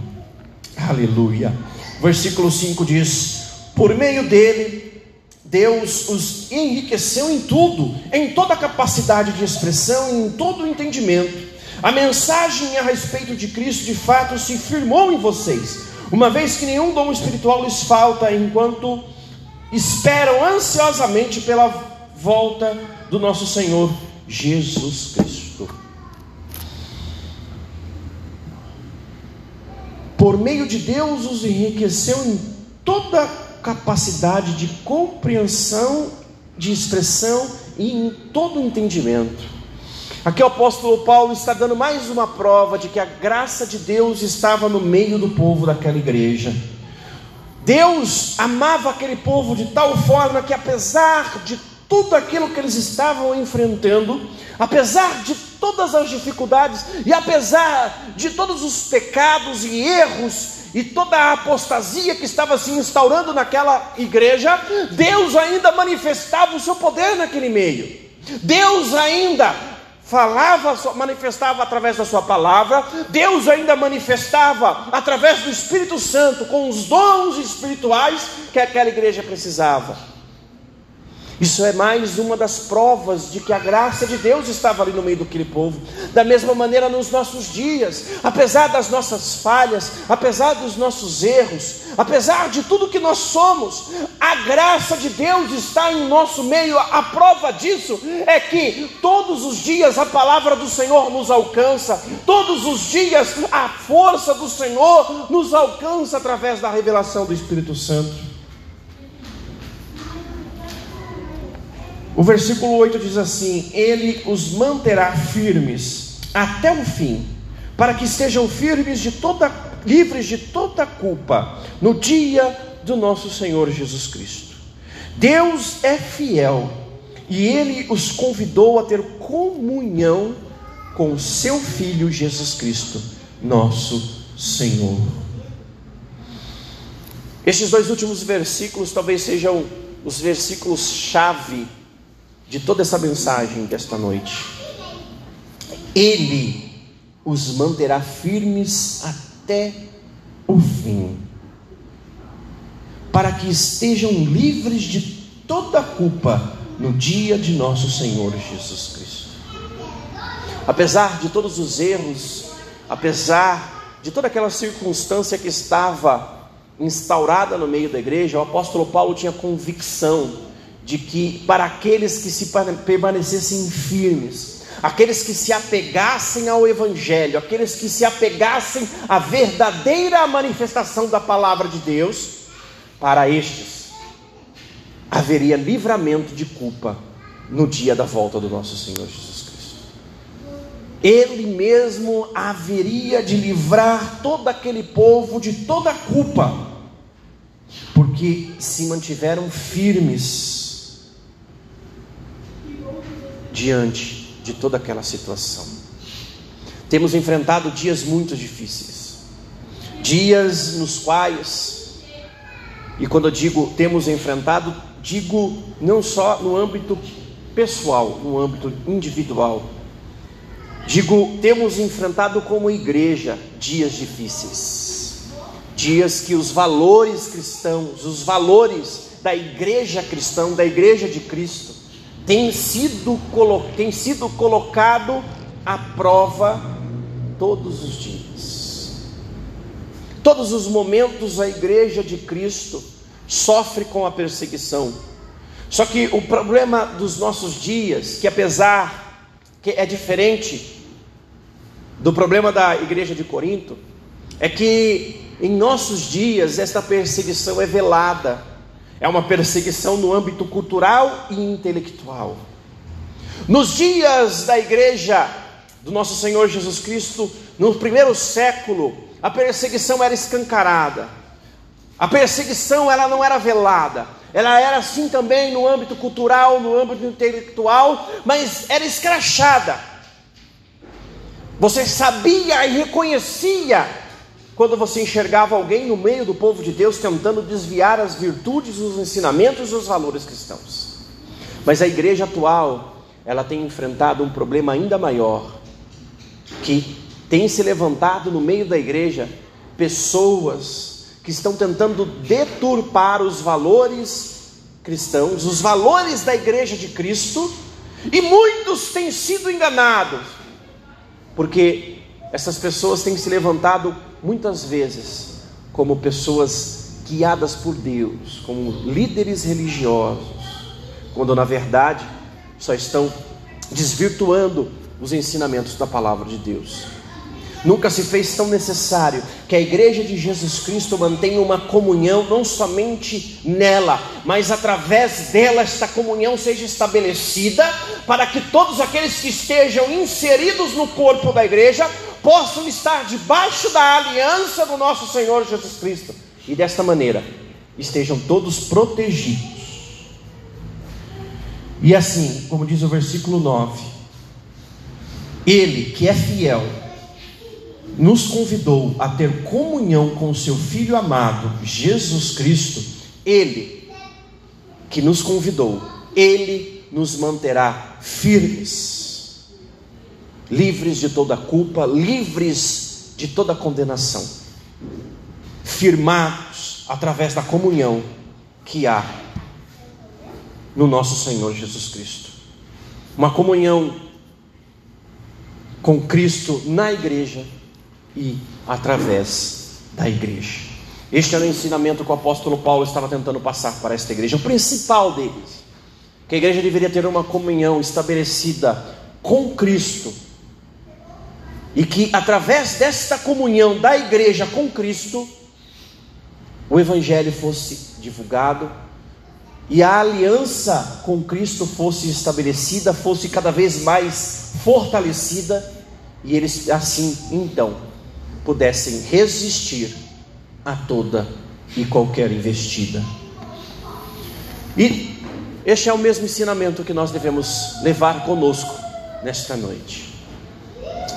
Aleluia. Versículo 5 diz: Por meio dele, Deus os enriqueceu em tudo, em toda a capacidade de expressão em todo o entendimento. A mensagem a respeito de Cristo de fato se firmou em vocês, uma vez que nenhum dom espiritual lhes falta enquanto esperam ansiosamente pela volta do nosso Senhor Jesus Cristo. Por meio de Deus os enriqueceu em toda capacidade de compreensão, de expressão e em todo entendimento. Aqui o apóstolo Paulo está dando mais uma prova de que a graça de Deus estava no meio do povo daquela igreja. Deus amava aquele povo de tal forma que, apesar de tudo aquilo que eles estavam enfrentando, apesar de todas as dificuldades e apesar de todos os pecados e erros e toda a apostasia que estava se instaurando naquela igreja, Deus ainda manifestava o seu poder naquele meio. Deus ainda falava, manifestava através da sua palavra, Deus ainda manifestava através do Espírito Santo com os dons espirituais que aquela igreja precisava. Isso é mais uma das provas de que a graça de Deus estava ali no meio daquele povo. Da mesma maneira, nos nossos dias, apesar das nossas falhas, apesar dos nossos erros, apesar de tudo que nós somos, a graça de Deus está em nosso meio. A prova disso é que todos os dias a palavra do Senhor nos alcança, todos os dias a força do Senhor nos alcança através da revelação do Espírito Santo. O versículo 8 diz assim: Ele os manterá firmes até o fim, para que estejam firmes de toda livres de toda culpa no dia do nosso Senhor Jesus Cristo. Deus é fiel e ele os convidou a ter comunhão com o seu filho Jesus Cristo, nosso Senhor. Estes dois últimos versículos talvez sejam os versículos chave de toda essa mensagem desta noite. Ele os manterá firmes até o fim, para que estejam livres de toda culpa no dia de nosso Senhor Jesus Cristo. Apesar de todos os erros, apesar de toda aquela circunstância que estava instaurada no meio da igreja, o apóstolo Paulo tinha convicção de que para aqueles que se permanecessem firmes, aqueles que se apegassem ao Evangelho, aqueles que se apegassem à verdadeira manifestação da palavra de Deus, para estes haveria livramento de culpa no dia da volta do nosso Senhor Jesus Cristo. Ele mesmo haveria de livrar todo aquele povo de toda culpa, porque se mantiveram firmes diante de toda aquela situação. Temos enfrentado dias muito difíceis, dias nos quais, e quando eu digo temos enfrentado, digo não só no âmbito pessoal, no âmbito individual, digo temos enfrentado como igreja dias difíceis, dias que os valores cristãos, os valores da igreja cristã, da igreja de Cristo, tem sido, tem sido colocado à prova todos os dias. Todos os momentos a igreja de Cristo sofre com a perseguição. Só que o problema dos nossos dias, que apesar que é diferente do problema da igreja de Corinto, é que em nossos dias esta perseguição é velada, é uma perseguição no âmbito cultural e intelectual. Nos dias da igreja do nosso Senhor Jesus Cristo, no primeiro século, a perseguição era escancarada. A perseguição ela não era velada. Ela era assim também no âmbito cultural, no âmbito intelectual, mas era escrachada. Você sabia e reconhecia quando você enxergava alguém no meio do povo de Deus tentando desviar as virtudes, os ensinamentos e os valores cristãos. Mas a igreja atual, ela tem enfrentado um problema ainda maior, que tem se levantado no meio da igreja pessoas que estão tentando deturpar os valores cristãos, os valores da igreja de Cristo, e muitos têm sido enganados, porque essas pessoas têm se levantado muitas vezes como pessoas guiadas por Deus, como líderes religiosos, quando na verdade só estão desvirtuando os ensinamentos da palavra de Deus. Nunca se fez tão necessário que a igreja de Jesus Cristo mantenha uma comunhão, não somente nela, mas através dela esta comunhão seja estabelecida, para que todos aqueles que estejam inseridos no corpo da igreja possam estar debaixo da aliança do nosso Senhor Jesus Cristo. E desta maneira estejam todos protegidos. E assim, como diz o versículo 9, ele que é fiel, nos convidou a ter comunhão com seu Filho amado, Jesus Cristo, ele que nos convidou, ele nos manterá firmes, livres de toda culpa, livres de toda condenação, firmados através da comunhão que há no nosso Senhor Jesus Cristo. Uma comunhão com Cristo na igreja e através da igreja. Este era o ensinamento que o apóstolo Paulo estava tentando passar para esta igreja, o principal deles. Que a igreja deveria ter uma comunhão estabelecida com Cristo. E que através desta comunhão da igreja com Cristo, o evangelho fosse divulgado e a aliança com Cristo fosse estabelecida, fosse cada vez mais fortalecida, e eles assim então pudessem resistir a toda e qualquer investida. E este é o mesmo ensinamento que nós devemos levar conosco nesta noite.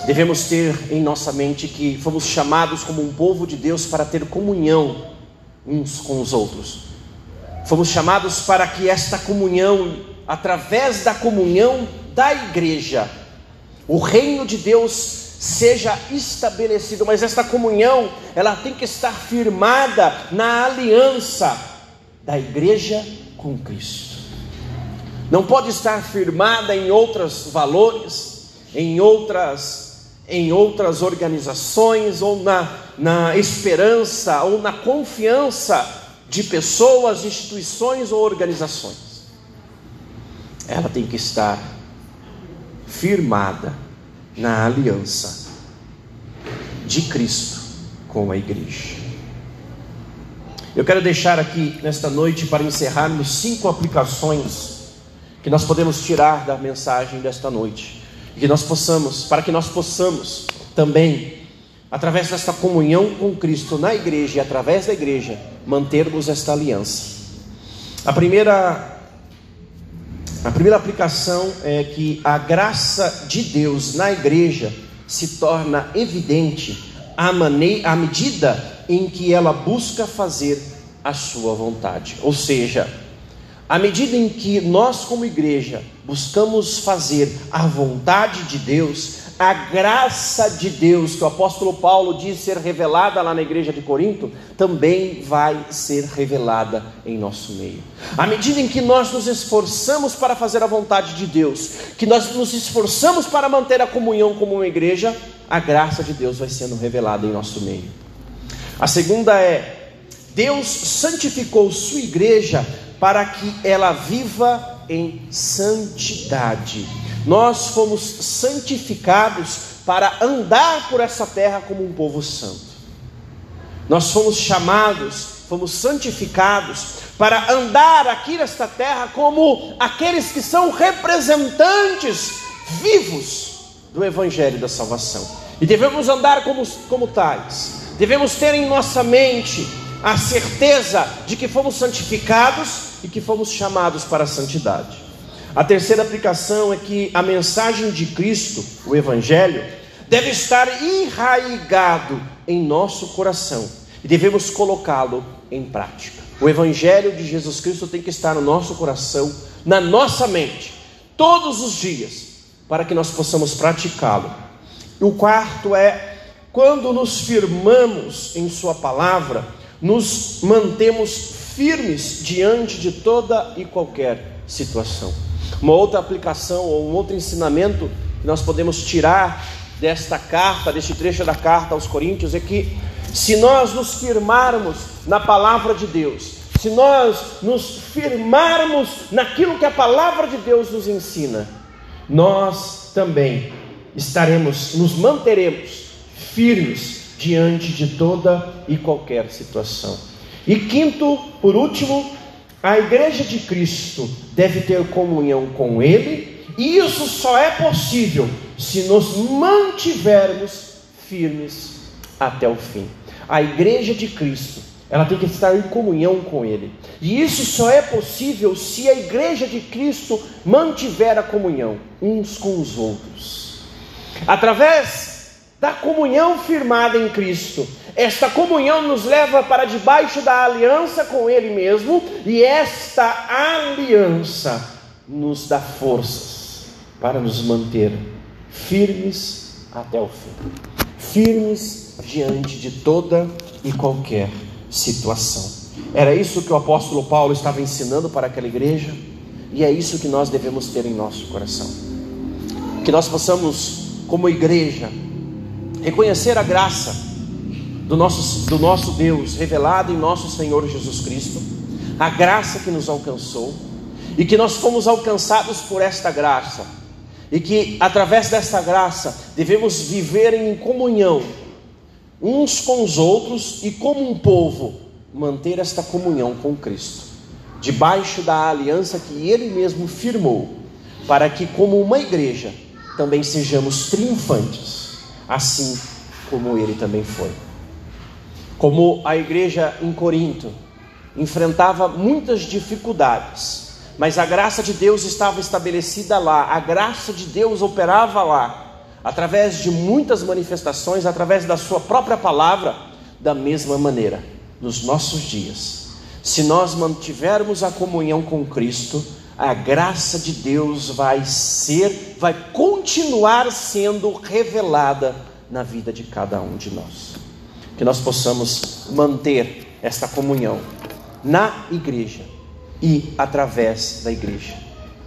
Devemos ter em nossa mente que fomos chamados como um povo de Deus para ter comunhão uns com os outros Fomos chamados para que esta comunhão, através da comunhão da igreja, o reino de Deus seja estabelecido, mas esta comunhão, ela tem que estar firmada na aliança da igreja com Cristo. Não pode estar firmada em outros valores, em outras em outras organizações ou na, na esperança ou na confiança de pessoas, instituições ou organizações. Ela tem que estar firmada na aliança de Cristo com a igreja. Eu quero deixar aqui nesta noite para encerrarmos cinco aplicações que nós podemos tirar da mensagem desta noite, que nós possamos, para que nós possamos também através desta comunhão com Cristo na igreja e através da igreja, mantermos esta aliança. A primeira a primeira aplicação é que a graça de Deus na igreja se torna evidente à, à medida em que ela busca fazer a sua vontade. Ou seja, à medida em que nós, como igreja, buscamos fazer a vontade de Deus, a graça de Deus, que o apóstolo Paulo diz ser revelada lá na igreja de Corinto, também vai ser revelada em nosso meio. À medida em que nós nos esforçamos para fazer a vontade de Deus, que nós nos esforçamos para manter a comunhão como uma igreja, a graça de Deus vai sendo revelada em nosso meio. A segunda é: Deus santificou sua igreja para que ela viva em santidade. Nós fomos santificados para andar por essa terra como um povo santo. Nós fomos chamados, fomos santificados para andar aqui nesta terra como aqueles que são representantes vivos do Evangelho da salvação. E devemos andar como, como tais, devemos ter em nossa mente a certeza de que fomos santificados e que fomos chamados para a santidade. A terceira aplicação é que a mensagem de Cristo, o Evangelho, deve estar enraigado em nosso coração e devemos colocá-lo em prática. O Evangelho de Jesus Cristo tem que estar no nosso coração, na nossa mente, todos os dias, para que nós possamos praticá-lo. O quarto é, quando nos firmamos em Sua palavra, nos mantemos firmes diante de toda e qualquer situação. Uma outra aplicação ou um outro ensinamento que nós podemos tirar desta carta, deste trecho da carta aos Coríntios, é que se nós nos firmarmos na palavra de Deus, se nós nos firmarmos naquilo que a palavra de Deus nos ensina, nós também estaremos, nos manteremos firmes diante de toda e qualquer situação. E quinto, por último, a igreja de Cristo deve ter comunhão com Ele, e isso só é possível se nos mantivermos firmes até o fim. A igreja de Cristo, ela tem que estar em comunhão com Ele. E isso só é possível se a igreja de Cristo mantiver a comunhão uns com os outros. Através da comunhão firmada em Cristo, esta comunhão nos leva para debaixo da aliança com Ele mesmo, e esta aliança nos dá forças para nos manter firmes até o fim firmes diante de toda e qualquer situação. Era isso que o apóstolo Paulo estava ensinando para aquela igreja, e é isso que nós devemos ter em nosso coração. Que nós possamos, como igreja, reconhecer a graça do nosso, do nosso Deus revelada em nosso Senhor Jesus Cristo, a graça que nos alcançou, e que nós fomos alcançados por esta graça, e que através desta graça devemos viver em comunhão uns com os outros e como um povo manter esta comunhão com Cristo, debaixo da aliança que ele mesmo firmou, para que como uma igreja também sejamos triunfantes, assim como ele também foi. Como a igreja em Corinto enfrentava muitas dificuldades, mas a graça de Deus estava estabelecida lá, a graça de Deus operava lá através de muitas manifestações, através da Sua própria palavra, da mesma maneira, nos nossos dias. Se nós mantivermos a comunhão com Cristo, a graça de Deus vai ser, vai continuar sendo revelada na vida de cada um de nós. Que nós possamos manter esta comunhão na igreja e através da igreja,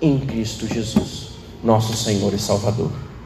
em Cristo Jesus, nosso Senhor e Salvador.